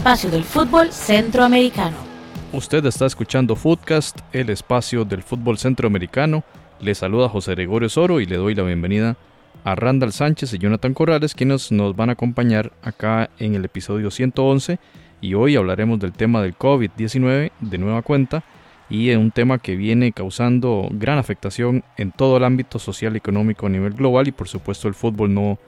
espacio del fútbol centroamericano. Usted está escuchando Footcast, el espacio del fútbol centroamericano. Le saluda José Gregorio Soro y le doy la bienvenida a Randall Sánchez y Jonathan Corrales, quienes nos van a acompañar acá en el episodio 111. Y hoy hablaremos del tema del COVID-19 de nueva cuenta y un tema que viene causando gran afectación en todo el ámbito social y económico a nivel global y por supuesto el fútbol no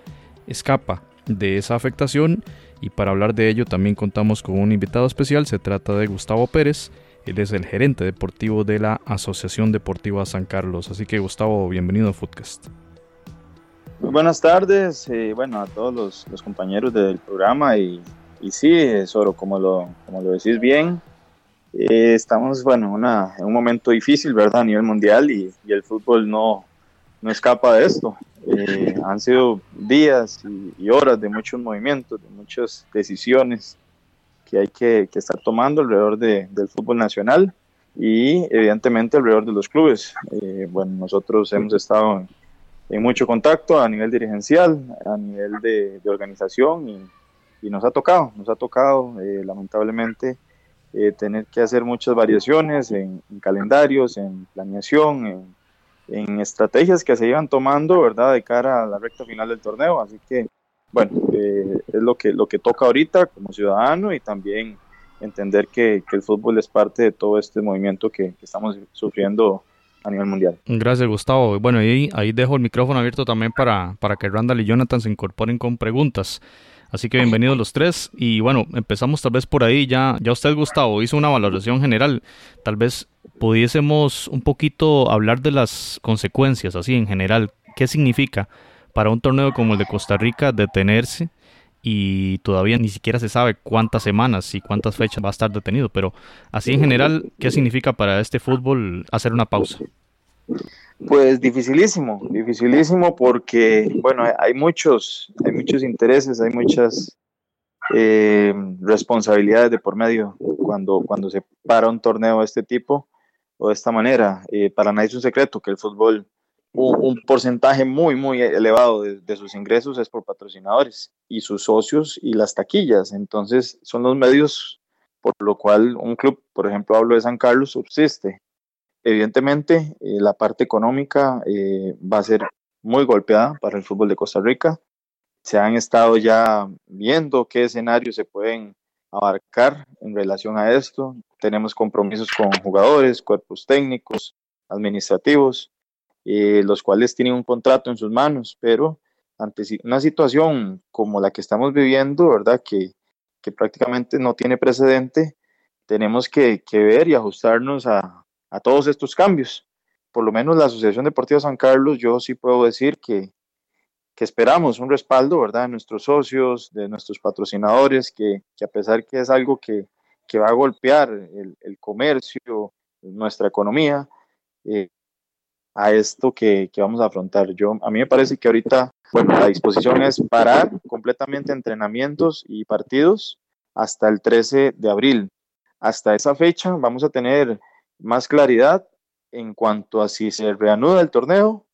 escapa de esa afectación y para hablar de ello también contamos con un invitado especial, se trata de Gustavo Pérez, él es el gerente deportivo de la Asociación Deportiva San Carlos, así que Gustavo, bienvenido a Footcast. Muy buenas tardes, eh, bueno, a todos los, compañeros del programa y, y sí, Soro, como lo, como lo decís bien, eh, estamos, bueno, una, en un momento difícil, ¿verdad? A nivel mundial y, y el fútbol no, no escapa de esto. Eh, han sido días y, horas de muchos movimientos, de muchas decisiones que hay que, estar tomando alrededor del fútbol nacional y evidentemente alrededor de los clubes. Eh, bueno, nosotros hemos estado en, mucho contacto a nivel dirigencial, a nivel de, organización y, nos ha tocado, nos ha tocado eh, lamentablemente tener que hacer muchas variaciones en, en calendarios, en planeación, en en estrategias que se iban tomando, ¿verdad?, de cara a la recta final del torneo. Así que, bueno, eh, es lo que, lo que toca ahorita como ciudadano y también entender que, el fútbol es parte de todo este movimiento que, estamos sufriendo a nivel mundial. Gracias, Gustavo. Bueno, ahí, ahí dejo el micrófono abierto también para, para que Randall y Jonathan se incorporen con preguntas. Así que bienvenidos los tres. Y bueno, empezamos tal vez por ahí. Ya, ya usted, Gustavo, hizo una valoración general. Tal vez pudiésemos un poquito hablar de las consecuencias, así en general. ¿Qué significa para un torneo como el de Costa Rica detenerse? Y todavía ni siquiera se sabe cuántas semanas y cuántas fechas va a estar detenido. Pero así en general, ¿qué significa para este fútbol hacer una pausa? Pues dificilísimo, dificilísimo porque, bueno, hay muchos, hay muchos intereses, hay muchas eh, responsabilidades de por medio cuando, cuando se para un torneo de este tipo o de esta manera. Eh, para nadie es un secreto que el fútbol, un, porcentaje muy, muy elevado de, de, sus ingresos es por patrocinadores y sus socios y las taquillas. Entonces son los medios por lo cual un club, por ejemplo, hablo de San Carlos, subsiste. Evidentemente, eh, la parte económica eh, va a ser muy golpeada para el fútbol de Costa Rica. Se han estado ya viendo qué escenarios se pueden abarcar en relación a esto. Tenemos compromisos con jugadores, cuerpos técnicos, administrativos, eh, los cuales tienen un contrato en sus manos, pero ante una situación como la que estamos viviendo, ¿verdad? Que, que prácticamente no tiene precedente, tenemos que, que ver y ajustarnos a, a todos estos cambios. Por lo menos la Asociación Deportiva San Carlos, yo sí puedo decir que, que esperamos un respaldo, ¿verdad?, de nuestros socios, de nuestros patrocinadores, que, que a pesar que es algo que, que va a golpear el, el comercio, nuestra economía, eh, a esto que, que, vamos a afrontar. Yo, a mí me parece que ahorita, bueno, la disposición es parar completamente entrenamientos y partidos hasta el 13 de abril. Hasta esa fecha vamos a tener más claridad en cuanto a si se reanuda el torneo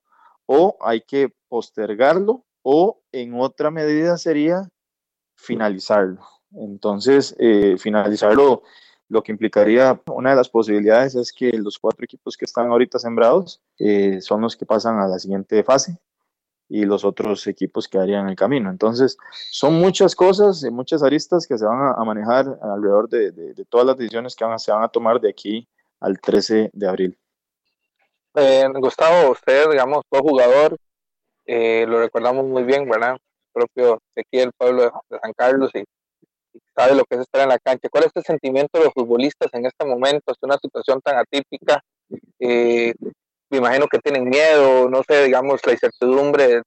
o hay que postergarlo o en otra medida sería finalizarlo. Entonces, eh, finalizarlo lo que implicaría una de las posibilidades es que los cuatro equipos que están ahorita sembrados eh, son los que pasan a la siguiente fase y los otros equipos quedarían en el camino. Entonces, son muchas cosas, muchas aristas que se van a, manejar alrededor de, todas las decisiones que se van a tomar de aquí al 13 de abril. Eh, Gustavo, usted, digamos, fue jugador, eh, lo recordamos muy bien, ¿verdad? Propio de aquí del pueblo de San Carlos y, sabe lo que es estar en la cancha. ¿Cuál es el sentimiento de los futbolistas en este momento? Es una situación tan atípica. Eh, me imagino que tienen miedo, no sé, digamos, la incertidumbre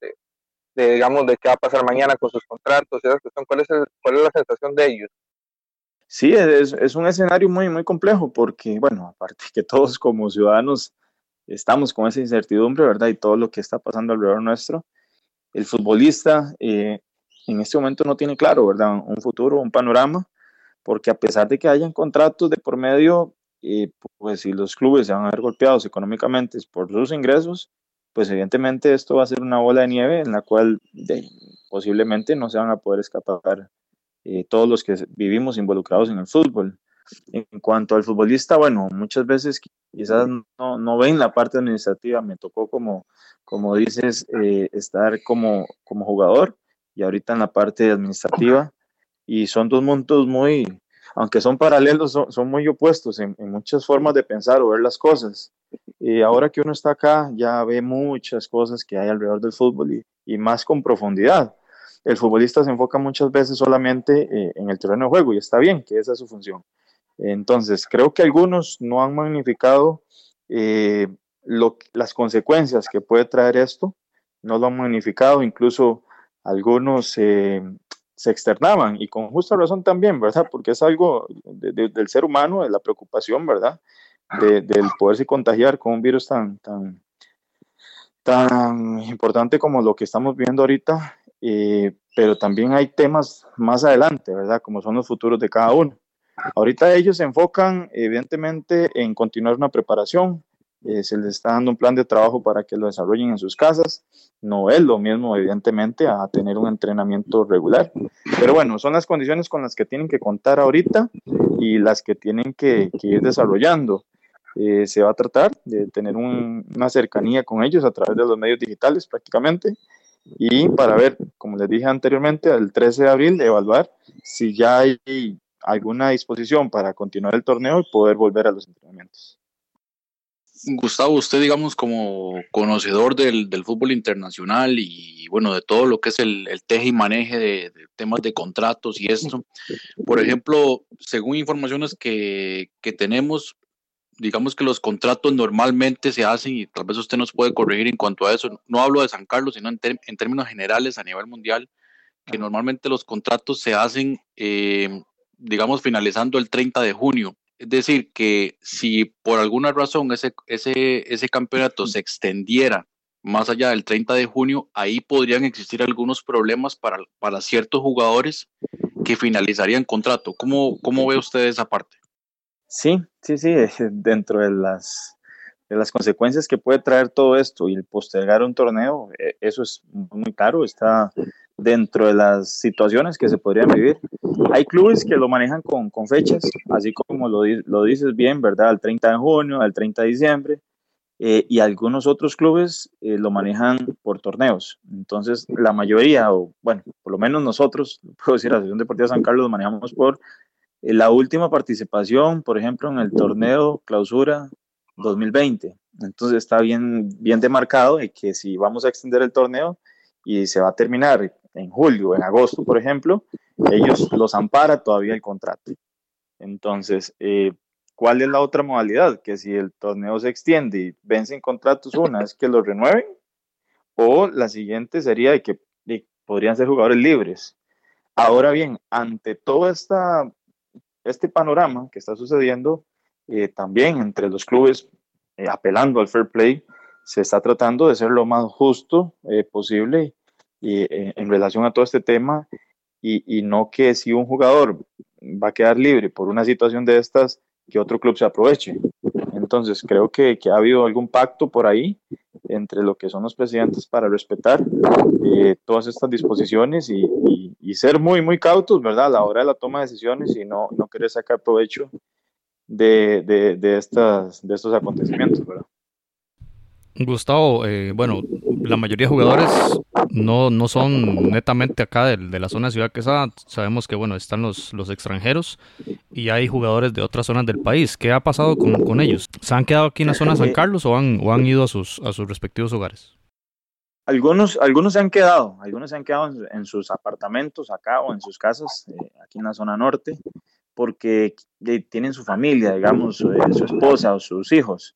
de, digamos, de qué va a pasar mañana con sus contratos. ¿Cuál, es ¿Cuál es la sensación de ellos? Sí, es, un escenario muy, muy complejo porque, bueno, aparte que todos como ciudadanos estamos con esa incertidumbre, ¿verdad? Y todo lo que está pasando alrededor nuestro, el futbolista eh, en este momento no tiene claro, ¿verdad? Un futuro, un panorama, porque a pesar de que hayan contratos de por medio, eh, pues si los clubes se van a ver golpeados económicamente por sus ingresos, pues evidentemente esto va a ser una bola de nieve en la cual posiblemente no se van a poder escapar eh, todos los que vivimos involucrados en el fútbol. En cuanto al futbolista, bueno, muchas veces quizás no, no ven la parte administrativa, me tocó como, como dices, eh, estar como, como jugador y ahorita en la parte administrativa y son dos mundos muy, aunque son paralelos, son, muy opuestos en, muchas formas de pensar o ver las cosas. Y ahora que uno está acá, ya ve muchas cosas que hay alrededor del fútbol y, y más con profundidad. El futbolista se enfoca muchas veces solamente eh, en el terreno de juego y está bien, que esa es su función. Entonces, creo que algunos no han magnificado eh, las consecuencias que puede traer esto, no lo han magnificado, incluso algunos eh, se externaban y con justa razón también, ¿verdad? Porque es algo del ser humano, de la preocupación, ¿verdad? De, del poderse contagiar con un virus tan, tan, tan importante como lo que estamos viendo ahorita, eh, pero también hay temas más adelante, ¿verdad? Como son los futuros de cada uno. Ahorita ellos se enfocan evidentemente en continuar una preparación, eh, se les está dando un plan de trabajo para que lo desarrollen en sus casas. No es lo mismo, evidentemente, a tener un entrenamiento regular. Pero bueno, son las condiciones con las que tienen que contar ahorita y las que tienen que, ir desarrollando. Eh, se va a tratar de tener una cercanía con ellos a través de los medios digitales prácticamente y para ver, como les dije anteriormente, el 13 de abril evaluar si ya hay alguna disposición para continuar el torneo y poder volver a los entrenamientos. Gustavo, usted, digamos, como conocedor del, fútbol internacional y, bueno, de todo lo que es el, teje y maneje de, temas de contratos y esto, por ejemplo, según informaciones que, tenemos, digamos que los contratos normalmente se hacen, y tal vez usted nos puede corregir en cuanto a eso, no hablo de San Carlos, sino en, términos generales a nivel mundial, que normalmente los contratos se hacen, eh, digamos, finalizando el 30 de junio. Es decir, que si por alguna razón ese, ese, ese campeonato se extendiera más allá del 30 de junio, ahí podrían existir algunos problemas para, para ciertos jugadores que finalizarían contrato. ¿Cómo, ¿Cómo ve usted esa parte? Sí, sí, sí, dentro de las, de las consecuencias que puede traer todo esto y el postergar un torneo, eh, eso es muy caro, está dentro de las situaciones que se podrían vivir. Hay clubes que lo manejan con, con fechas, así como lo, lo, dices bien, ¿verdad? Al 30 de junio, al 30 de diciembre, eh, y algunos otros clubes eh, lo manejan por torneos. Entonces, la mayoría, o bueno, por lo menos nosotros, puedo decir, la Asociación Deportiva San Carlos, lo manejamos por la última participación, por ejemplo, en el torneo Clausura 2020. Entonces, está bien, bien demarcado de que si vamos a extender el torneo y se va a terminar en julio, en agosto, por ejemplo, ellos los ampara todavía el contrato. Entonces, eh, ¿cuál es la otra modalidad? Que si el torneo se extiende y vencen contratos, una es que los renueven, o la siguiente sería de que podrían ser jugadores libres. Ahora bien, ante todo esta, este panorama que está sucediendo, eh, también entre los clubes, eh, apelando al fair play, se está tratando de ser lo más justo posible y, eh, en relación a todo este tema y, no que si un jugador va a quedar libre por una situación de estas, que otro club se aproveche. Entonces, creo que, que ha habido algún pacto por ahí entre lo que son los presidentes para respetar eh, todas estas disposiciones y, y, y, ser muy, muy cautos, ¿verdad? A la hora de la toma de decisiones y no, no querer sacar provecho de, de, de, estas, de estos acontecimientos, ¿verdad? Gustavo, eh, bueno, la mayoría de jugadores no, no son netamente acá de, de la zona de Ciudad Quesada. Sabemos que, bueno, están los, los extranjeros y hay jugadores de otras zonas del país. ¿Qué ha pasado con, con ellos? ¿Se han quedado aquí en la zona de San Carlos o han, o han ido a sus, a sus respectivos hogares? Algunos, algunos se han quedado, algunos se han quedado en, sus apartamentos acá o en sus casas, eh, aquí en la zona norte, porque tienen su familia, digamos, eh, su esposa o sus hijos.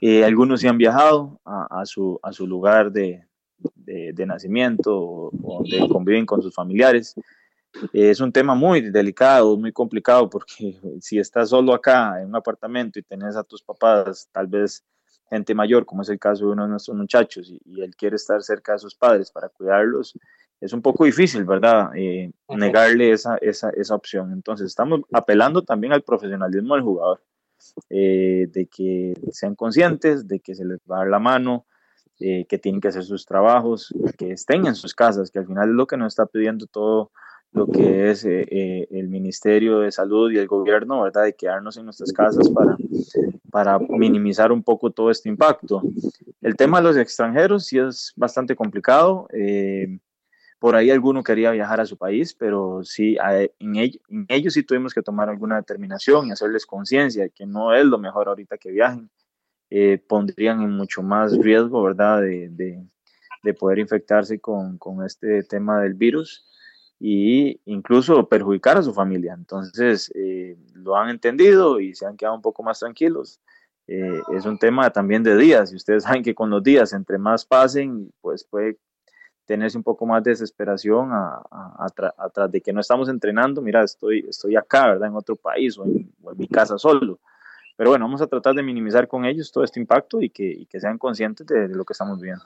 Eh, algunos se han viajado a, su, a su lugar de, de, nacimiento o, donde conviven con sus familiares. Eh, es un tema muy delicado, muy complicado, porque si estás solo acá en un apartamento y tenés a tus papás, tal vez gente mayor, como es el caso de uno de nuestros muchachos, y, él quiere estar cerca de sus padres para cuidarlos, es un poco difícil, ¿verdad? Eh, negarle esa, esa, esa opción. Entonces, estamos apelando también al profesionalismo del jugador. Eh, de que sean conscientes, de que se les va a dar la mano, eh, que tienen que hacer sus trabajos, que estén en sus casas, que al final es lo que nos está pidiendo todo, lo que es eh, el Ministerio de Salud y el gobierno, ¿verdad? De quedarnos en nuestras casas para, para minimizar un poco todo este impacto. El tema de los extranjeros sí es bastante complicado. Eh, por ahí alguno quería viajar a su país, pero sí, en, ellos sí tuvimos que tomar alguna determinación y hacerles conciencia que no es lo mejor ahorita que viajen. pondrían en mucho más riesgo, ¿verdad? De, de, de poder infectarse con, con este tema del virus y incluso perjudicar a su familia. Entonces, eh, lo han entendido y se han quedado un poco más tranquilos. Eh, es un tema también de días y ustedes saben que con los días, entre más pasen, pues puede tenerse un poco más de desesperación atrás de que no estamos entrenando. Mira, estoy, estoy acá, ¿verdad? En otro país o en, mi casa solo. Pero bueno, vamos a tratar de minimizar con ellos todo este impacto y que, que sean conscientes de, lo que estamos viendo.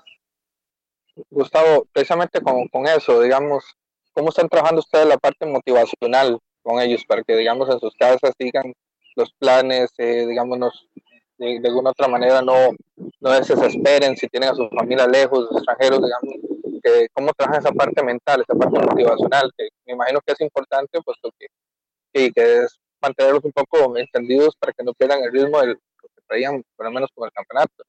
Gustavo, precisamente con, eso, digamos, ¿Cómo están trabajando ustedes la parte motivacional con ellos para que, digamos, en sus casas sigan los planes, eh, digamos, de, alguna otra manera no, no se desesperen si tienen a su familia lejos, extranjeros, digamos, que, cómo trabajan esa parte mental, esa parte motivacional, que me imagino que es importante, puesto que, y que es mantenerlos un poco entendidos para que no pierdan el ritmo del que traían, por lo menos con el campeonato.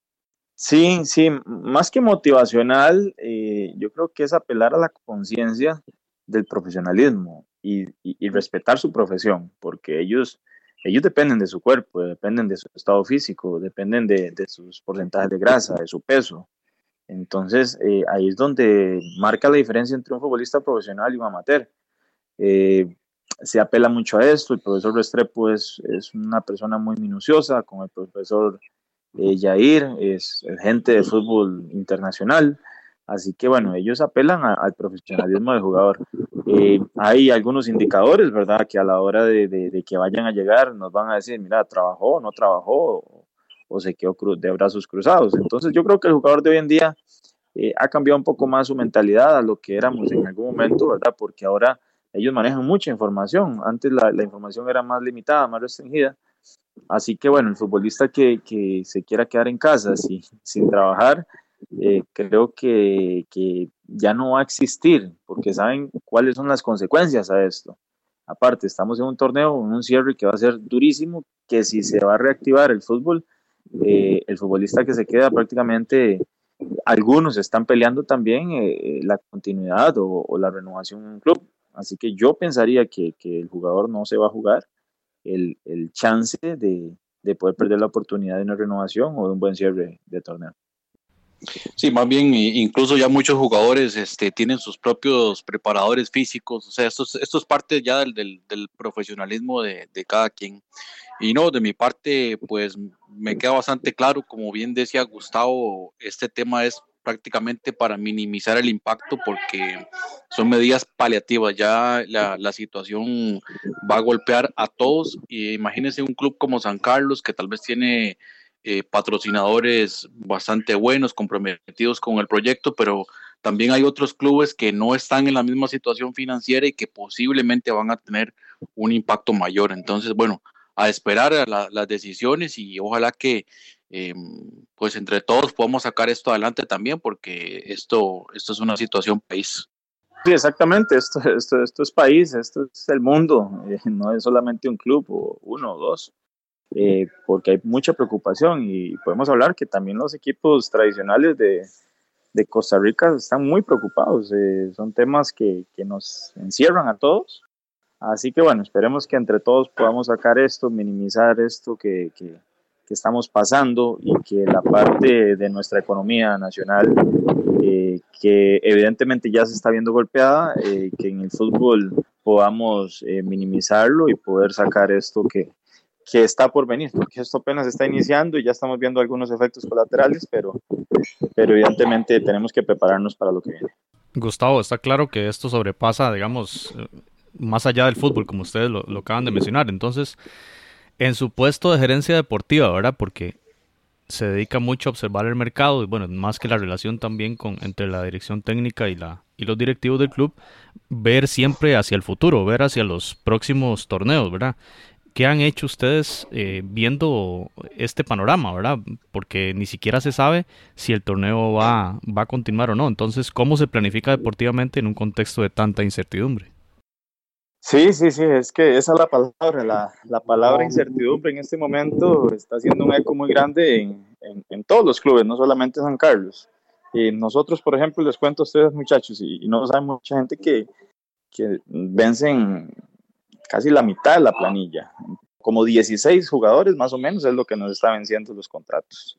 Sí, sí, más que motivacional, eh, yo creo que es apelar a la conciencia del profesionalismo y, respetar su profesión, porque ellos, ellos dependen de su cuerpo, dependen de su estado físico, dependen de, sus porcentajes de grasa, de su peso. Entonces, eh, ahí es donde marca la diferencia entre un futbolista profesional y un amateur. Eh, se apela mucho a esto, el profesor Restrepo es, es una persona muy minuciosa, con el profesor eh, Yair, es gente de fútbol internacional, Así que bueno, ellos apelan al profesionalismo del jugador. Eh, hay algunos indicadores, ¿verdad? Que a la hora de, que vayan a llegar nos van a decir, mira, trabajó, no trabajó, o, se quedó de brazos cruzados. Entonces yo creo que el jugador de hoy en día eh, ha cambiado un poco más su mentalidad a lo que éramos en algún momento, ¿verdad? Porque ahora ellos manejan mucha información. Antes la, información era más limitada, más restringida. Así que bueno, el futbolista que, que se quiera quedar en casa sin, sin trabajar, eh, creo que, que, ya no va a existir, porque saben cuáles son las consecuencias a esto. Aparte, estamos en un torneo, en un cierre que va a ser durísimo, que si se va a reactivar el fútbol, eh, el futbolista que se queda prácticamente, algunos están peleando también eh, la continuidad o, la renovación en un club. Así que yo pensaría que, que el jugador no se va a jugar el, el chance de, de poder perder la oportunidad de una renovación o de un buen cierre de torneo. Sí, más bien, incluso ya muchos jugadores este, tienen sus propios preparadores físicos, o sea, esto, esto es parte ya del, del, profesionalismo de, de, cada quien. Y no, de mi parte, pues me queda bastante claro, como bien decía Gustavo, este tema es prácticamente para minimizar el impacto porque son medidas paliativas, ya la, la situación va a golpear a todos. Y imagínense un club como San Carlos que tal vez tiene eh, patrocinadores bastante buenos, comprometidos con el proyecto, pero también hay otros clubes que no están en la misma situación financiera y que posiblemente van a tener un impacto mayor. Entonces, bueno, a esperar a las decisiones y ojalá que eh, pues entre todos podamos sacar esto adelante también porque esto, esto es una situación país. Sí, exactamente, esto, esto, esto es país, esto es el mundo, eh, no es solamente un club o uno o dos. Eh, porque hay mucha preocupación y podemos hablar que también los equipos tradicionales de, de Costa Rica están muy preocupados. Eh, son temas que, que, nos encierran a todos. Así que bueno, esperemos que entre todos podamos sacar esto, minimizar esto que, que, que estamos pasando y que la parte de nuestra economía nacional, eh, que evidentemente ya se está viendo golpeada, que en el fútbol podamos minimizarlo y poder sacar esto que, que está por venir, porque esto apenas está iniciando y ya estamos viendo algunos efectos colaterales, pero, pero evidentemente tenemos que prepararnos para lo que viene. Gustavo, está claro que esto sobrepasa, digamos, más allá del fútbol, como ustedes lo, acaban de mencionar. Entonces, en su puesto de gerencia deportiva, ¿verdad? Porque se dedica mucho a observar el mercado y bueno, más que la relación también con entre la dirección técnica y la y los directivos del club, ver siempre hacia el futuro, ver hacia los próximos torneos, ¿verdad? ¿Qué han hecho ustedes eh, viendo este panorama, verdad? Porque ni siquiera se sabe si el torneo va, va a continuar o no. Entonces, ¿cómo se planifica deportivamente en un contexto de tanta incertidumbre? Sí, sí, sí, es que esa es la palabra, la, la palabra incertidumbre en este momento está haciendo un eco muy grande en, en, todos los clubes, no solamente San Carlos. Y nosotros, por ejemplo, les cuento a ustedes muchachos, y, no saben mucha gente que, que vencen casi la mitad de la planilla, como 16 jugadores más o menos es lo que nos está venciendo los contratos.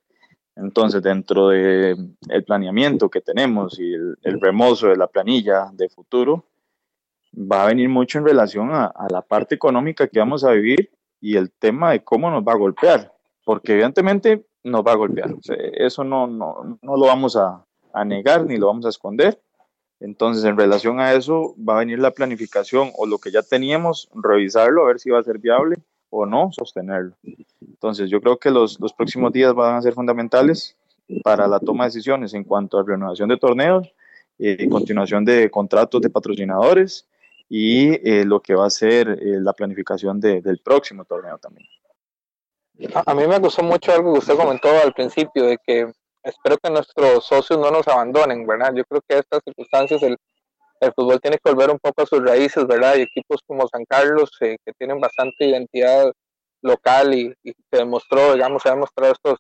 Entonces, dentro del el planeamiento que tenemos y el, el remozo de la planilla de futuro, va a venir mucho en relación a, la parte económica que vamos a vivir y el tema de cómo nos va a golpear, porque evidentemente nos va a golpear. eso no, no, no, lo vamos a, a, negar ni lo vamos a esconder. Entonces, en relación a eso, va a venir la planificación o lo que ya teníamos, revisarlo, a ver si va a ser viable o no, sostenerlo. Entonces, yo creo que los, los próximos días van a ser fundamentales para la toma de decisiones en cuanto a renovación de torneos, eh, continuación de contratos de patrocinadores y eh, lo que va a ser eh, la planificación del próximo torneo también. A, mí me gustó mucho algo que usted comentó al principio, de que espero que nuestros socios no nos abandonen, ¿verdad? Yo creo que estas circunstancias el, el fútbol tiene que volver un poco a sus raíces, ¿verdad? Y equipos como San Carlos, eh, que tienen bastante identidad local y, se demostró, digamos, se ha demostrado estos,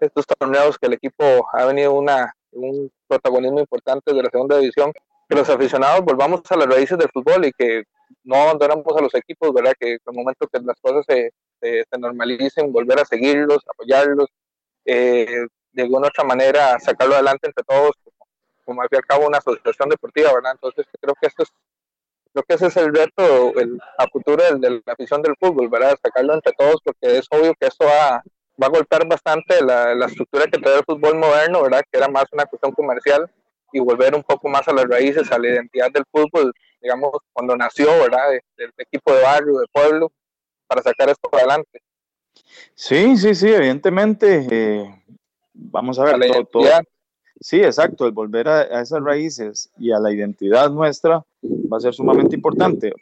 estos torneos que el equipo ha venido una, un protagonismo importante de la segunda división que los aficionados volvamos a las raíces del fútbol y que no abandonamos a los equipos, ¿verdad? Que en el momento que las cosas se, se, normalicen, volver a seguirlos, apoyarlos, eh, de alguna otra manera sacarlo adelante entre todos, como, al fin y al cabo una asociación deportiva, ¿verdad? Entonces creo que esto es, creo que ese es el reto el, a futuro de, la afición del fútbol, ¿verdad? Sacarlo entre todos porque es obvio que esto va, va a golpear bastante la, la estructura que trae el fútbol moderno, ¿verdad? Que era más una cuestión comercial y volver un poco más a las raíces, a la identidad del fútbol, digamos, cuando nació, ¿verdad? Del equipo de barrio, de pueblo, para sacar esto adelante. Sí, sí, sí, evidentemente. Eh, vamos a ver todo, Sí, exacto, el volver a, esas raíces y a la identidad nuestra va a ser sumamente importante.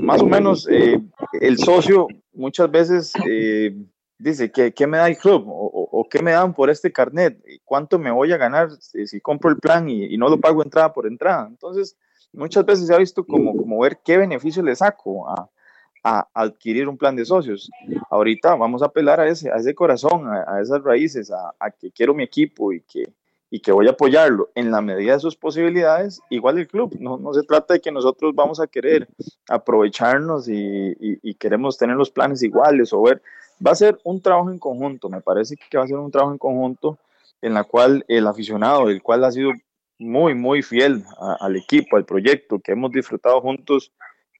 Más o menos, eh, el socio muchas veces eh, dice, ¿qué, ¿qué, me da el club? O, o, qué me dan por este carnet? ¿Cuánto me voy a ganar si, compro el plan y, no lo pago entrada por entrada? Entonces, muchas veces se ha visto como, como ver qué beneficio le saco a, a, adquirir un plan de socios. Ahorita vamos a apelar a ese, a ese corazón, a, esas raíces, a, a, que quiero mi equipo y que, y que voy a apoyarlo en la medida de sus posibilidades, igual el club. No, no se trata de que nosotros vamos a querer aprovecharnos y, y, y queremos tener los planes iguales o ver Va a ser un trabajo en conjunto, me parece que va a ser un trabajo en conjunto en la cual el aficionado, el cual ha sido muy, muy fiel al equipo, al proyecto, que hemos disfrutado juntos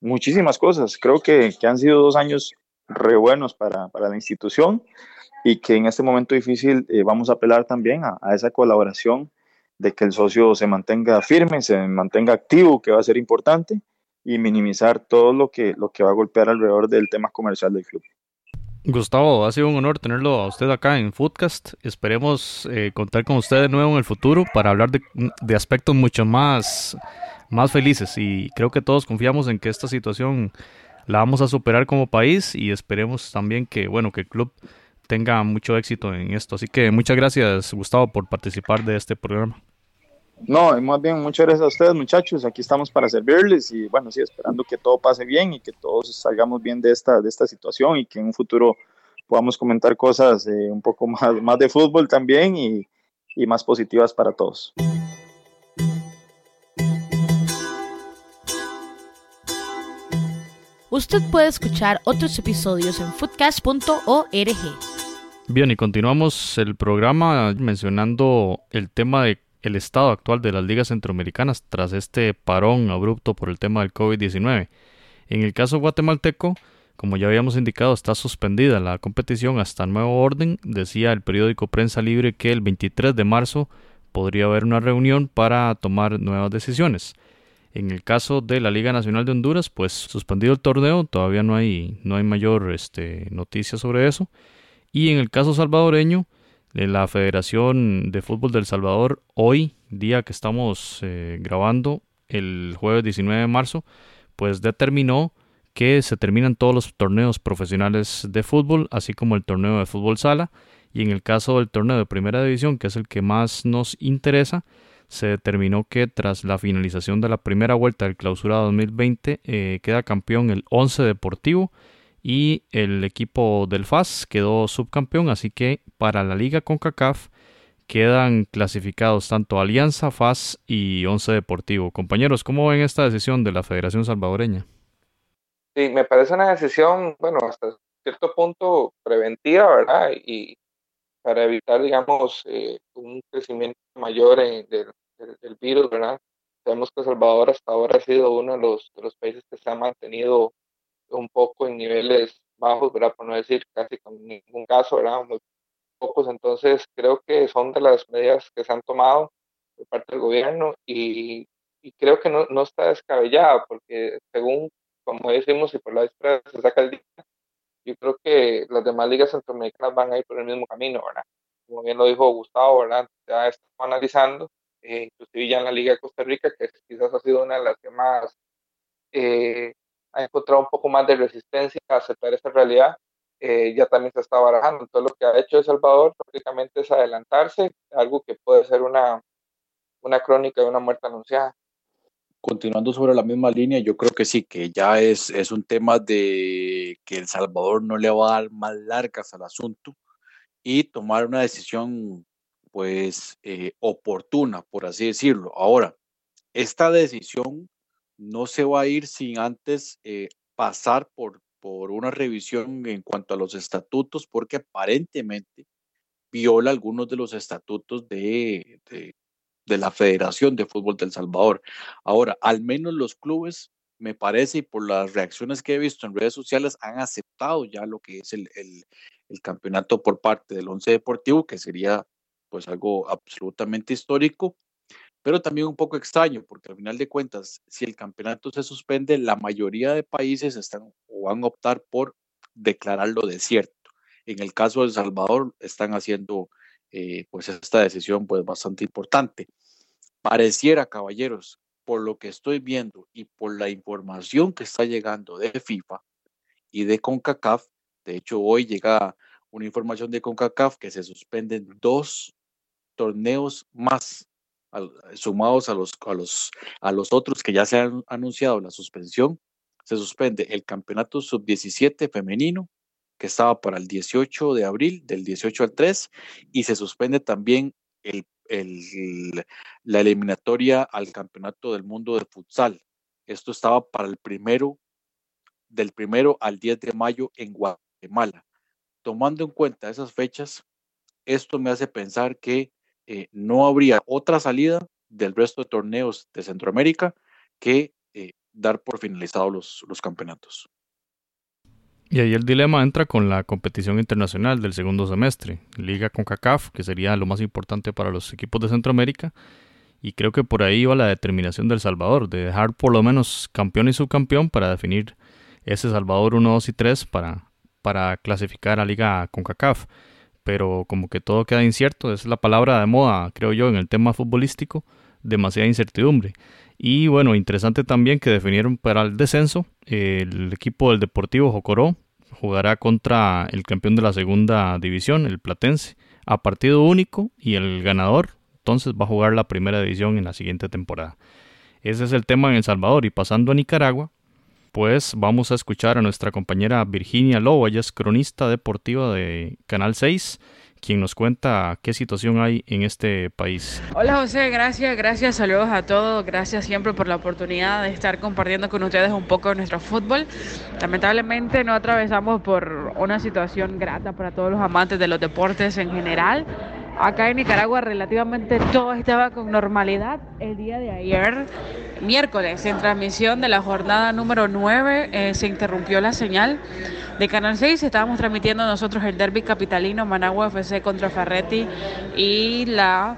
muchísimas cosas. Creo que, que han sido dos años re buenos para, para, la institución y que en este momento difícil eh, vamos a apelar también a, esa colaboración de que el socio se mantenga firme, se mantenga activo, que va a ser importante, y minimizar todo lo que, lo que va a golpear alrededor del tema comercial del club. Gustavo, ha sido un honor tenerlo a usted acá en Foodcast. Esperemos eh, contar con usted de nuevo en el futuro para hablar de, aspectos mucho más, más felices. Y creo que todos confiamos en que esta situación la vamos a superar como país y esperemos también que, bueno, que el club tenga mucho éxito en esto. Así que muchas gracias, Gustavo, por participar de este programa. No, más bien, muchas gracias a ustedes, muchachos. Aquí estamos para servirles y bueno, sí, esperando que todo pase bien y que todos salgamos bien de esta, de esta situación y que en un futuro podamos comentar cosas eh, un poco más, más de fútbol también y, y más positivas para todos. Usted puede escuchar otros episodios en foodcast.org. Bien, y continuamos el programa mencionando el tema de el estado actual de las ligas centroamericanas tras este parón abrupto por el tema del COVID-19. En el caso guatemalteco, como ya habíamos indicado, está suspendida la competición hasta nuevo orden. Decía el periódico Prensa Libre que el 23 de marzo podría haber una reunión para tomar nuevas decisiones. En el caso de la Liga Nacional de Honduras, pues suspendido el torneo, todavía no hay, no hay mayor este, noticia sobre eso. Y en el caso salvadoreño, la Federación de Fútbol del Salvador hoy, día que estamos eh, grabando, el jueves 19 de marzo, pues determinó que se terminan todos los torneos profesionales de fútbol, así como el torneo de fútbol sala, y en el caso del torneo de primera división, que es el que más nos interesa, se determinó que tras la finalización de la primera vuelta del clausura 2020 eh, queda campeón el 11 Deportivo y el equipo del FAS quedó subcampeón, así que para la liga con CACAF quedan clasificados tanto Alianza, FAS y Once Deportivo. Compañeros, ¿cómo ven esta decisión de la Federación Salvadoreña? Sí, me parece una decisión, bueno, hasta cierto punto preventiva, ¿verdad? Y para evitar, digamos, eh, un crecimiento mayor del, virus, ¿verdad? Sabemos que Salvador hasta ahora ha sido uno de los, países que se ha mantenido niveles bajos, ¿verdad? Por no decir casi con ningún caso, ¿verdad? Muy pocos, entonces creo que son de las medidas que se han tomado por parte del gobierno y, creo que no, no, está descabellada porque según, como decimos, y por la historia se saca el día, yo creo que las demás ligas centroamericanas van a ir por el mismo camino, ¿verdad? Como bien lo dijo Gustavo, ¿verdad? Ya estamos analizando, eh, inclusive ya en la Liga de Costa Rica, que quizás ha sido una de las que más eh, ha encontrado un poco más de resistencia a aceptar esa realidad, eh, ya también se está barajando. Entonces lo que ha hecho El Salvador prácticamente es adelantarse, algo que puede ser una, una crónica de una muerte anunciada. Continuando sobre la misma línea, yo creo que sí, que ya es, es un tema de que El Salvador no le va a dar más largas al asunto y tomar una decisión pues eh, oportuna, por así decirlo. Ahora, esta decisión no se va a ir sin antes eh, pasar por por una revisión en cuanto a los estatutos, porque aparentemente viola algunos de los estatutos de, de, la Federación de Fútbol del Salvador. Ahora, al menos los clubes, me parece, y por las reacciones que he visto en redes sociales, han aceptado ya lo que es el, el, el campeonato por parte del Once Deportivo, que sería pues algo absolutamente histórico pero también un poco extraño, porque al final de cuentas, si el campeonato se suspende, la mayoría de países están o van a optar por declararlo desierto. En el caso de El Salvador, están haciendo eh, pues esta decisión pues bastante importante. Pareciera, caballeros, por lo que estoy viendo y por la información que está llegando de FIFA y de CONCACAF, de hecho hoy llega una información de CONCACAF que se suspenden dos torneos más sumados a los, a, los, a los otros que ya se han anunciado la suspensión, se suspende el campeonato sub-17 femenino, que estaba para el 18 de abril, del 18 al 3, y se suspende también el, el, la eliminatoria al campeonato del mundo de futsal. Esto estaba para el primero, del primero al 10 de mayo en Guatemala. Tomando en cuenta esas fechas, esto me hace pensar que eh, no habría otra salida del resto de torneos de Centroamérica que eh, dar por finalizados los, los campeonatos. Y ahí el dilema entra con la competición internacional del segundo semestre, Liga con CACAF, que sería lo más importante para los equipos de Centroamérica, y creo que por ahí va la determinación del Salvador, de dejar por lo menos campeón y subcampeón para definir ese Salvador 1, 2 y 3 para, para clasificar a Liga con CACAF pero como que todo queda incierto, es la palabra de moda, creo yo, en el tema futbolístico, demasiada incertidumbre. Y bueno, interesante también que definieron para el descenso, el equipo del Deportivo Jocoró jugará contra el campeón de la segunda división, el Platense, a partido único y el ganador entonces va a jugar la primera división en la siguiente temporada. Ese es el tema en El Salvador y pasando a Nicaragua, pues vamos a escuchar a nuestra compañera Virginia Lobo, ella es cronista deportiva de Canal 6 quien nos cuenta qué situación hay en este país. Hola José, gracias, gracias, saludos a todos, gracias siempre por la oportunidad de estar compartiendo con ustedes un poco de nuestro fútbol. Lamentablemente no atravesamos por una situación grata para todos los amantes de los deportes en general. Acá en Nicaragua relativamente todo estaba con normalidad. El día de ayer, miércoles, en transmisión de la jornada número 9, eh, se interrumpió la señal de Canal 6. Estábamos transmitiendo nosotros el derby capitalino Managua FC contra Ferretti y la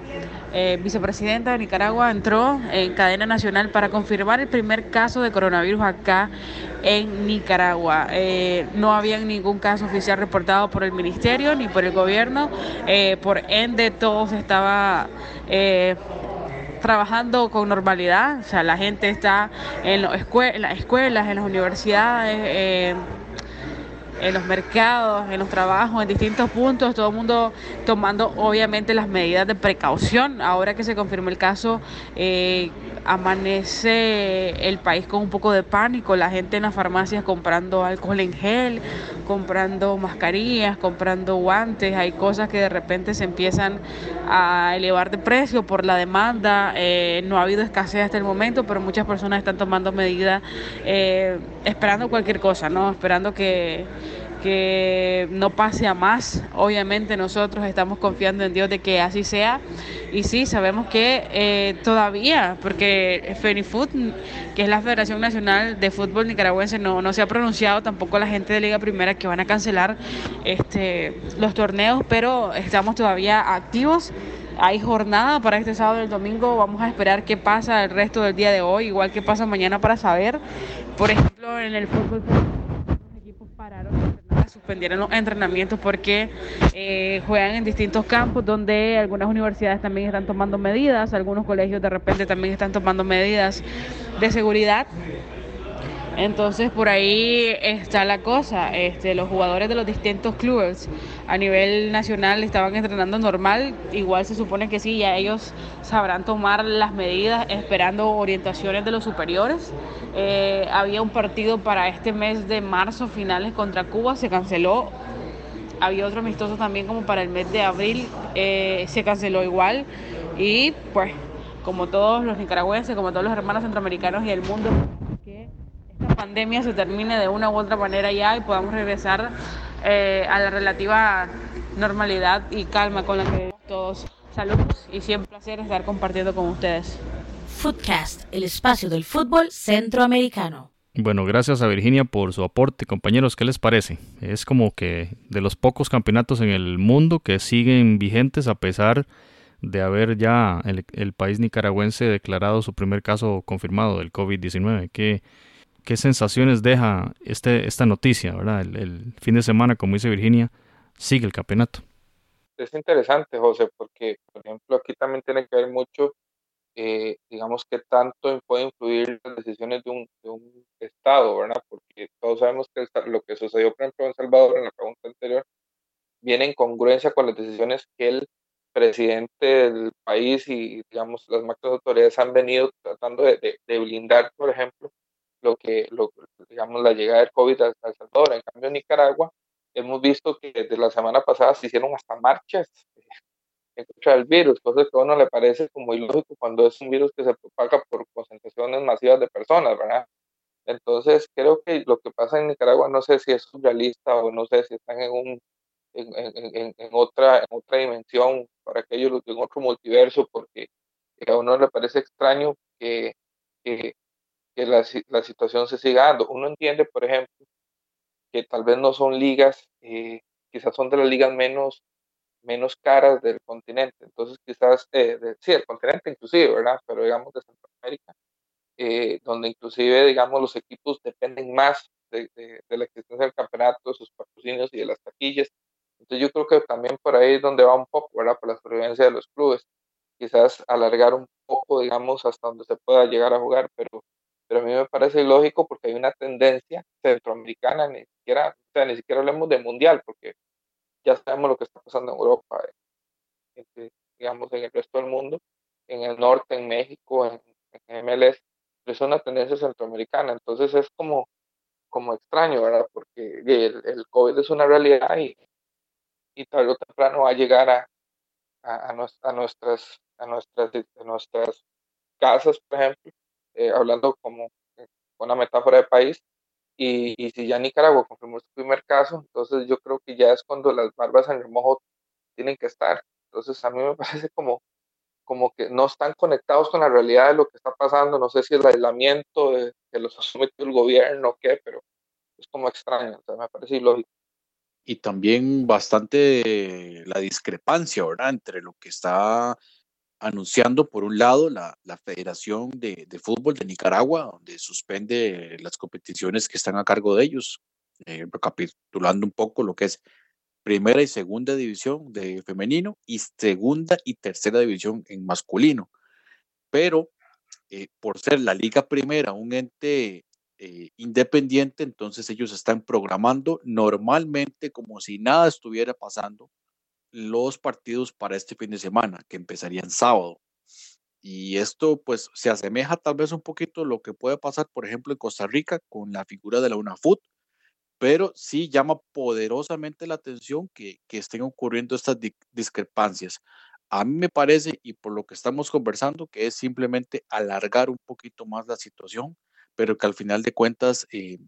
eh, vicepresidenta de Nicaragua entró en cadena nacional para confirmar el primer caso de coronavirus acá en Nicaragua. Eh, no había ningún caso oficial reportado por el ministerio ni por el gobierno, eh, por ende todo se estaba trabajando con normalidad, o sea, la gente está en, en las escuelas, en las universidades en los mercados, en los trabajos, en distintos puntos, todo el mundo tomando obviamente las medidas de precaución. Ahora que se confirmó el caso, eh, amanece el país con un poco de pánico, la gente en las farmacias comprando alcohol en gel, comprando mascarillas, comprando guantes, hay cosas que de repente se empiezan a elevar de precio por la demanda, eh, no ha habido escasez hasta el momento, pero muchas personas están tomando medidas eh, esperando cualquier cosa, ¿no? Esperando que que no pase a más. Obviamente nosotros estamos confiando en Dios de que así sea. Y sí, sabemos que eh, todavía, porque FENIFUT, que es la Federación Nacional de Fútbol Nicaragüense, no, no se ha pronunciado, tampoco la gente de Liga Primera que van a cancelar este, los torneos, pero estamos todavía activos. Hay jornada para este sábado y el domingo. Vamos a esperar qué pasa el resto del día de hoy, igual que pasa mañana para saber. Por ejemplo, en el fútbol los equipos pararon suspendieron los entrenamientos porque eh, juegan en distintos campos donde algunas universidades también están tomando medidas, algunos colegios de repente también están tomando medidas de seguridad entonces por ahí está la cosa. Este, los jugadores de los distintos clubes a nivel nacional estaban entrenando normal. Igual se supone que sí, ya ellos sabrán tomar las medidas esperando orientaciones de los superiores. Eh, había un partido para este mes de marzo, finales contra Cuba, se canceló. Había otro amistoso también como para el mes de abril, eh, se canceló igual. Y pues, como todos los nicaragüenses, como todos los hermanos centroamericanos y el mundo, esta pandemia se termine de una u otra manera ya y podamos regresar eh, a la relativa normalidad y calma con la que todos saludos y siempre un placer estar compartiendo con ustedes. Footcast, el espacio del fútbol centroamericano. Bueno, gracias a Virginia por su aporte. Compañeros, ¿qué les parece? Es como que de los pocos campeonatos en el mundo que siguen vigentes a pesar de haber ya el, el país nicaragüense declarado su primer caso confirmado del COVID-19. ¿Qué, qué sensaciones deja este, esta noticia, ¿verdad? El, fin de semana, como dice Virginia, sigue el campeonato. Es interesante, José, porque, por ejemplo, aquí también tiene que ver mucho, eh, digamos, que tanto puede influir las decisiones de un, de un Estado, ¿verdad? Porque todos sabemos que lo que sucedió, por ejemplo, en Salvador, en la pregunta anterior, viene en congruencia con las decisiones que el presidente del país y, digamos, las máximas autoridades han venido tratando de, de blindar, por ejemplo, lo que, lo, digamos, la llegada del COVID a El Salvador. En cambio, en Nicaragua, hemos visto que desde la semana pasada se hicieron hasta marchas en contra del virus, cosas que a uno le parece como ilógico cuando es un virus que se propaga por concentraciones masivas de personas, ¿verdad? Entonces, creo que lo que pasa en Nicaragua, no sé si es surrealista o no sé si están en un en, en, en, otra, en otra dimensión, para aquellos en otro multiverso, porque a uno le parece extraño que, que que la, la, situación se siga dando. Uno entiende, por ejemplo, que tal vez no son ligas, eh, quizás son de las ligas menos, menos caras del continente, entonces quizás, eh, de, sí, del continente inclusive, ¿verdad? Pero digamos de Centroamérica, eh, donde inclusive, digamos, los equipos dependen más de, de, de, la existencia del campeonato, de sus patrocinios y de las taquillas. Entonces yo creo que también por ahí es donde va un poco, ¿verdad? Por la supervivencia de los clubes. Quizás alargar un poco, digamos, hasta donde se pueda llegar a jugar, pero pero a mí me parece ilógico porque hay una tendencia centroamericana, ni siquiera, o sea, ni siquiera hablemos de mundial, porque ya sabemos lo que está pasando en Europa, digamos, en el resto del mundo, en el norte, en México, en, MLS, es una tendencia centroamericana, entonces es como, como extraño, ¿verdad? Porque el, el COVID es una realidad y, y tarde o temprano va a llegar a, a, a, nuestras, a, nuestras, a nuestras casas, por ejemplo, eh, hablando como una metáfora de país, y, y, si ya Nicaragua confirmó su primer caso, entonces yo creo que ya es cuando las barbas en remojo tienen que estar. Entonces a mí me parece como, como que no están conectados con la realidad de lo que está pasando, no sé si el aislamiento de, que los ha sometido el gobierno o qué, pero es como extraño, o sea, me parece ilógico. Y también bastante la discrepancia, ¿verdad?, entre lo que está anunciando, por un lado, la, Federación de, de, Fútbol de Nicaragua, donde suspende las competiciones que están a cargo de ellos, eh, recapitulando un poco lo que es primera y segunda división de femenino y segunda y tercera división en masculino. Pero eh, por ser la liga primera un ente eh, independiente, entonces ellos están programando normalmente como si nada estuviera pasando los partidos para este fin de semana, que empezarían sábado. Y esto pues se asemeja tal vez un poquito a lo que puede pasar, por ejemplo, en Costa Rica con la figura de la UNAFUT, pero sí llama poderosamente la atención que, estén ocurriendo estas discrepancias. A mí me parece, y por lo que estamos conversando, que es simplemente alargar un poquito más la situación, pero que al final de cuentas eh,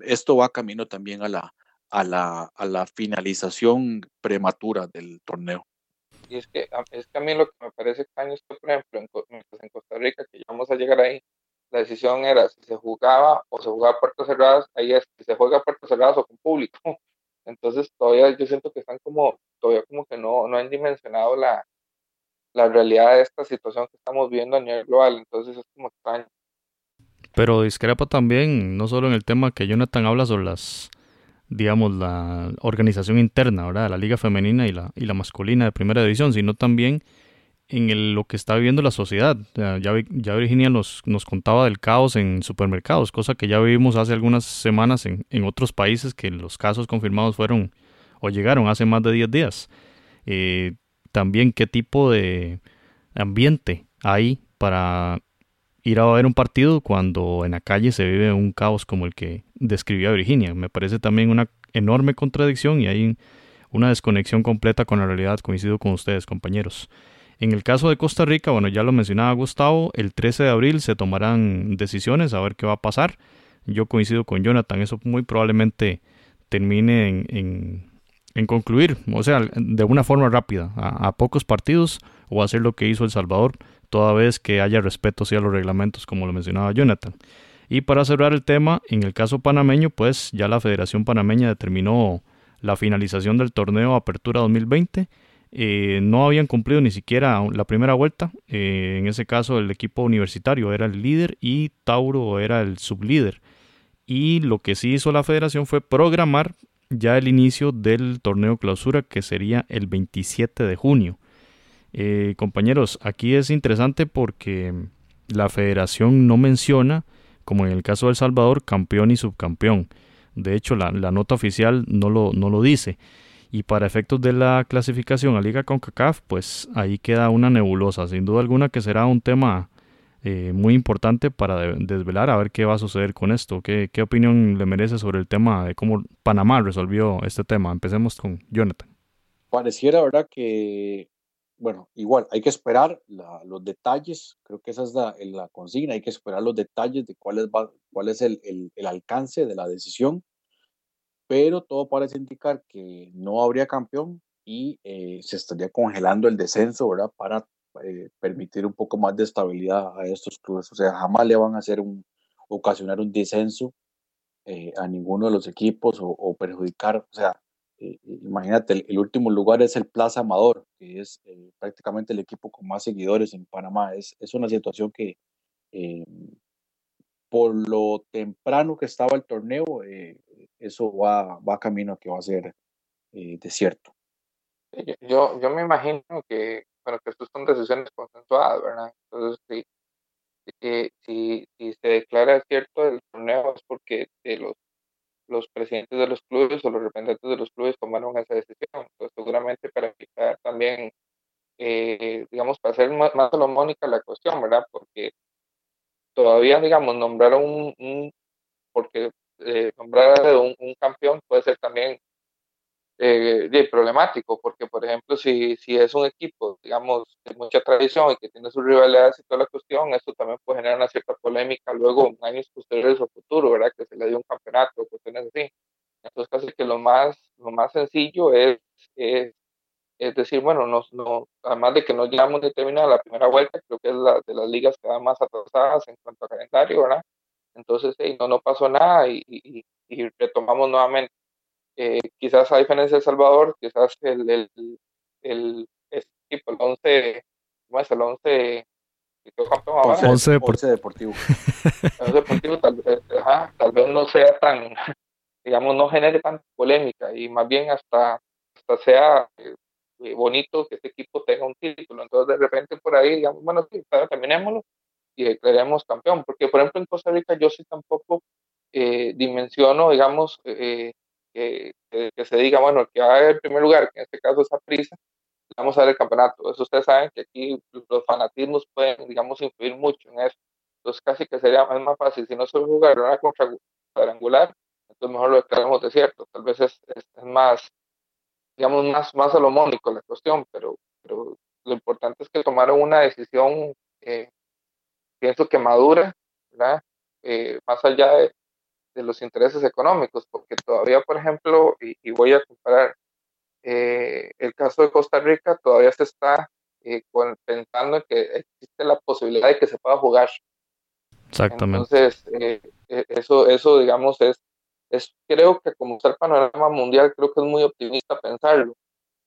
esto va camino también a la, a, la, a la finalización prematura del torneo. Y es que, es que a mí lo que me parece extraño es que, por ejemplo, en, en Costa Rica, que ya vamos a llegar ahí, la decisión era si se jugaba o se jugaba a puertas cerradas, ahí es si se juega a puertas cerradas o con público. Entonces todavía yo siento que están como, todavía como que no, no han dimensionado la, la realidad de esta situación que estamos viendo a nivel global. Entonces es como extraño. Pero discrepa también, no solo en el tema que Jonathan habla sobre las, digamos, la organización interna, ¿verdad? La liga femenina y la, y la masculina de primera división, sino también en lo que está viviendo la sociedad. Ya, ya Virginia nos, nos contaba del caos en supermercados, cosa que ya vivimos hace algunas semanas en, en otros países que los casos confirmados fueron o llegaron hace más de 10 días. Eh, también qué tipo de ambiente hay para ir a ver un partido cuando en la calle se vive un caos como el que describió Virginia. Me parece también una enorme contradicción y hay una desconexión completa con la realidad. Coincido con ustedes, compañeros. En el caso de Costa Rica, bueno, ya lo mencionaba Gustavo, el 13 de abril se tomarán decisiones a ver qué va a pasar. Yo coincido con Jonathan, eso muy probablemente termine en, en, concluir, o sea, de una forma rápida, a, pocos partidos, o hacer lo que hizo El Salvador, toda vez que haya respeto hacia los reglamentos, como lo mencionaba Jonathan. Y para cerrar el tema, en el caso panameño, pues ya la Federación Panameña determinó la finalización del torneo Apertura 2020 eh, no habían cumplido ni siquiera la primera vuelta. Eh, en ese caso el equipo universitario era el líder y Tauro era el sublíder. Y lo que sí hizo la federación fue programar ya el inicio del torneo clausura que sería el 27 de junio. Eh, compañeros, aquí es interesante porque la federación no menciona, como en el caso de El Salvador, campeón y subcampeón. De hecho, la, nota oficial no lo, no lo dice. Y para efectos de la clasificación a Liga CONCACAF, pues ahí queda una nebulosa. Sin duda alguna que será un tema eh, muy importante para desvelar a ver qué va a suceder con esto. ¿Qué, ¿Qué, opinión le merece sobre el tema de cómo Panamá resolvió este tema? Empecemos con Jonathan. Pareciera, ¿verdad? Que, bueno, igual hay que esperar los detalles. Creo que esa es la, la, consigna. Hay que esperar los detalles de cuál es, cuál es el, el, el alcance de la decisión pero todo parece indicar que no habría campeón y eh, se estaría congelando el descenso, ¿verdad? Para eh, permitir un poco más de estabilidad a estos clubes. O sea, jamás le van a hacer un, ocasionar un descenso eh, a ninguno de los equipos o, perjudicar, o sea, imagínate, el, último lugar es el Plaza Amador, que es prácticamente el equipo con más seguidores en Panamá. Es, es una situación que por lo temprano que estaba el torneo, eso va, va camino a que va a ser eh, desierto. Yo, yo me imagino que, bueno, que estas son decisiones consensuadas, ¿verdad? Entonces, si, si, si, se declara cierto el torneo es porque los, los presidentes de los clubes o los representantes de los clubes tomaron esa decisión. Seguramente para evitar también, eh, digamos, para hacer más, más salomónica la cuestión, ¿verdad? Porque todavía, digamos, nombraron un, un porque eh, nombrar un, campeón puede ser también eh, problemático, porque por ejemplo, si, si es un equipo, digamos, de mucha tradición y que tiene sus rivalidades y toda la cuestión, eso también puede generar una cierta polémica luego en años posteriores o futuro, ¿verdad? Que se le dio un campeonato, cuestiones así. Entonces, casi que lo más, lo más sencillo es, es, es decir, bueno, no, no, además de que no llegamos determinada la primera vuelta, creo que es la de las ligas que van más atrasadas en cuanto a calendario, ¿verdad? Entonces, no, no pasó nada y, y, retomamos nuevamente. Eh, quizás a diferencia de El Salvador, quizás el, el, el, equipo, el 11, ¿cómo es? El 11 campeón ahora. 11 deportivo. El 11 deportivo tal, vez, tal vez no sea tan, digamos, no genere tanta polémica y más bien hasta, hasta sea eh, bonito que este equipo tenga un título. Entonces, de repente por ahí, digamos, bueno, sí, terminémoslo y declaremos campeón, porque por ejemplo en Costa Rica yo sí tampoco eh, dimensiono, digamos, eh, que, se diga, bueno, que va a el primer lugar, que en este caso es prisa, vamos a ver el campeonato. Eso ustedes saben que aquí los fanatismos pueden, digamos, influir mucho en eso. Entonces casi que sería más fácil, si no se jugar una contra cuadrangular, entonces mejor lo declaramos de cierto. Tal vez es, es, más, digamos, más, más salomónico la cuestión, pero, pero lo importante es que tomaron una decisión, eh, pienso que madura, ¿verdad? Eh, más allá de, de, los intereses económicos, porque todavía, por ejemplo, y, y voy a comparar eh, el caso de Costa Rica, todavía se está pensando en que existe la posibilidad de que se pueda jugar Exactamente. Entonces, eh, eh, eso, eso, digamos, es, es, creo que como está el panorama mundial, creo que es muy optimista pensarlo.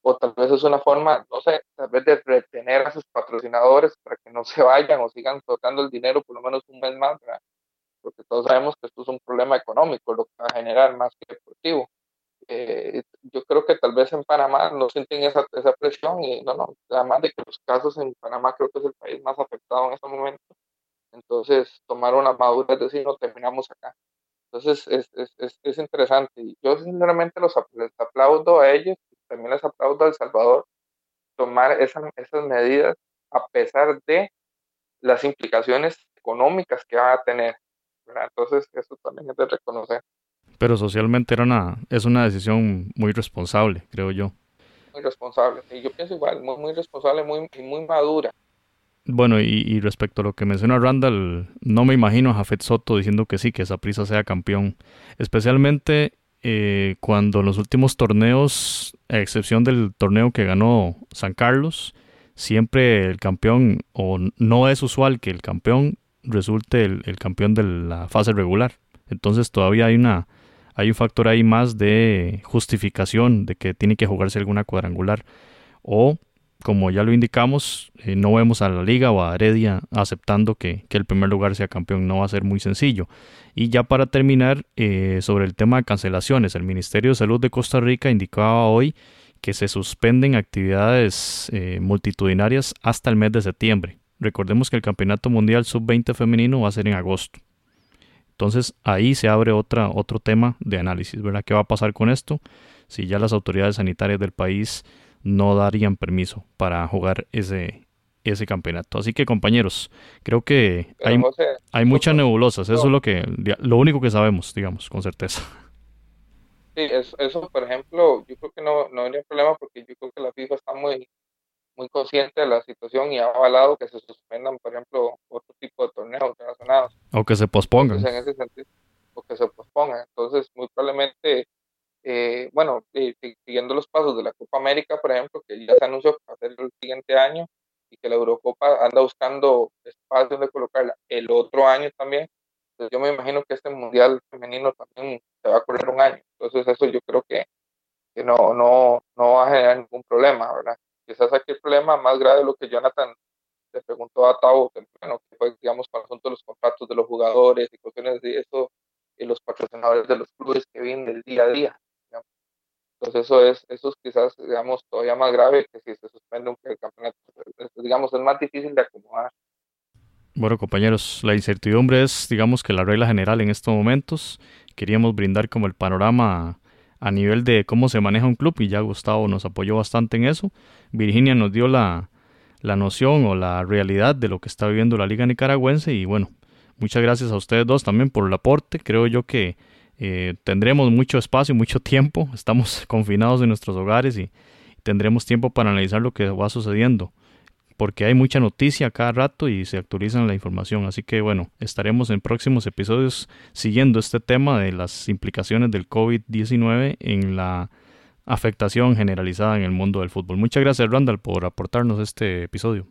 O tal vez es una forma, no sé, tal vez de retener a sus patrocinadores para que no se vayan o sigan tocando el dinero por lo menos un mes más, ¿verdad? Porque todos sabemos que esto es un problema económico, lo que va a generar más que deportivo. Eh, yo creo que tal vez en Panamá no sienten esa, esa presión y no, no, además de que los casos en Panamá creo que es el país más afectado en este momento entonces, tomar una madura es decir, no terminamos acá. Entonces, es, es, es, es interesante. Y yo sinceramente los, les aplaudo a ellos, también les aplaudo a El Salvador, tomar esas, esas medidas a pesar de las implicaciones económicas que va a tener. Entonces, eso también es de reconocer. Pero socialmente era una, es una decisión muy responsable, creo yo. Muy responsable. Y yo pienso igual, muy, muy responsable muy, y muy madura. Bueno, y, respecto a lo que menciona Randall, no me imagino a Jafet Soto diciendo que sí, que esa prisa sea campeón. Especialmente eh, cuando en los últimos torneos, a excepción del torneo que ganó San Carlos, siempre el campeón, o no es usual que el campeón resulte el, el campeón de la fase regular. Entonces todavía hay una hay un factor ahí más de justificación de que tiene que jugarse alguna cuadrangular o como ya lo indicamos, eh, no vemos a la liga o a Heredia aceptando que, el primer lugar sea campeón, no va a ser muy sencillo. Y ya para terminar, eh, sobre el tema de cancelaciones, el Ministerio de Salud de Costa Rica indicaba hoy que se suspenden actividades eh, multitudinarias hasta el mes de septiembre. Recordemos que el Campeonato Mundial Sub-20 femenino va a ser en agosto. Entonces ahí se abre otra, otro tema de análisis, ¿verdad? ¿Qué va a pasar con esto? Si ya las autoridades sanitarias del país no darían permiso para jugar ese, ese campeonato. Así que compañeros, creo que hay, hay muchas nebulosas, eso es lo que lo único que sabemos, digamos, con certeza. Sí, eso, eso por ejemplo, yo creo que no, no habría problema porque yo creo que la FIFA está muy, muy consciente de la situación y ha avalado que se suspendan, por ejemplo, otro tipo de torneos relacionados. O que se pospongan. en ese sentido, o que se pospongan. Entonces, muy probablemente eh, bueno, eh, siguiendo los pasos de la Copa América, por ejemplo, que ya se anunció que va a ser el siguiente año y que la Eurocopa anda buscando espacio donde colocarla el otro año también. Entonces yo me imagino que este Mundial femenino también se va a correr un año. Entonces eso yo creo que, que no, no, no va a generar ningún problema, ¿verdad? Quizás aquí el problema más grave de lo que Jonathan le preguntó a Tavo, bueno, que fue, digamos, con el asunto de los contratos de los jugadores y cuestiones de eso, y los patrocinadores de los clubes que vienen del día a día. Entonces eso es, eso es quizás, digamos, todavía más grave que si se suspende un campeonato. Digamos, es más difícil de acomodar. Bueno, compañeros, la incertidumbre es, digamos, que la regla general en estos momentos. Queríamos brindar como el panorama a nivel de cómo se maneja un club y ya Gustavo nos apoyó bastante en eso. Virginia nos dio la, la noción o la realidad de lo que está viviendo la liga nicaragüense y bueno, muchas gracias a ustedes dos también por el aporte. Creo yo que eh, tendremos mucho espacio, mucho tiempo, estamos confinados en nuestros hogares y tendremos tiempo para analizar lo que va sucediendo, porque hay mucha noticia cada rato y se actualiza la información. Así que bueno, estaremos en próximos episodios siguiendo este tema de las implicaciones del COVID-19 en la afectación generalizada en el mundo del fútbol. Muchas gracias Randall por aportarnos este episodio.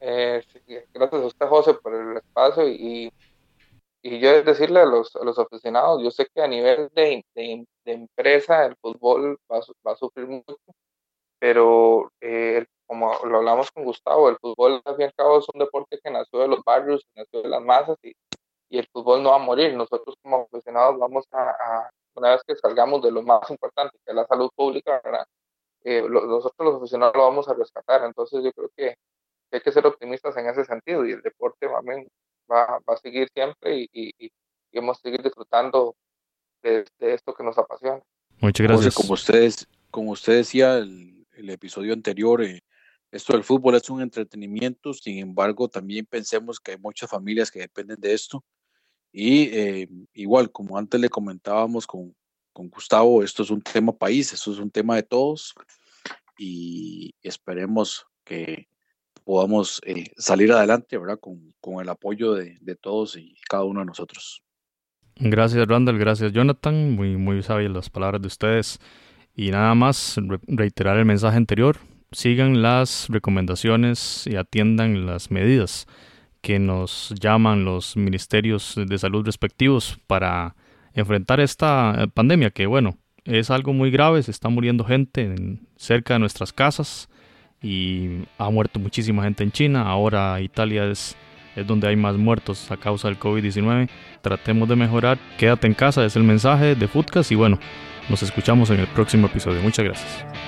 Eh, gracias a usted José por el espacio y y yo decirle a los, a los aficionados, yo sé que a nivel de, de, empresa el fútbol va, va, a sufrir mucho, pero eh, como lo hablamos con Gustavo, el fútbol al fin y al cabo es un deporte que nació de los barrios, nació de las masas y, y el fútbol no va a morir. Nosotros como aficionados vamos a, una vez que salgamos de lo más importante, que es la salud pública, ¿verdad? Eh, nosotros los aficionados lo vamos a rescatar. Entonces yo creo que hay que ser optimistas en ese sentido y el deporte también va, va a seguir siempre y, y, y, vamos a seguir disfrutando de, esto que nos apasiona. Muchas gracias. como ustedes, como usted decía el, el episodio anterior, eh, esto del fútbol es un entretenimiento, sin embargo, también pensemos que hay muchas familias que dependen de esto. Y eh, igual, como antes le comentábamos con, con Gustavo, esto es un tema país, esto es un tema de todos y esperemos que podamos eh, salir adelante, ¿verdad? Con, con el apoyo de, de, todos y cada uno de nosotros. Gracias, Randall. Gracias, Jonathan. Muy, muy sabias las palabras de ustedes. Y nada más reiterar el mensaje anterior sigan las recomendaciones y atiendan las medidas que nos llaman los ministerios de salud respectivos para enfrentar esta pandemia que bueno es algo muy grave se está muriendo gente cerca de nuestras casas y ha muerto muchísima gente en China ahora Italia es es donde hay más muertos a causa del COVID-19. Tratemos de mejorar. Quédate en casa, es el mensaje de Foodcast y bueno, nos escuchamos en el próximo episodio. Muchas gracias.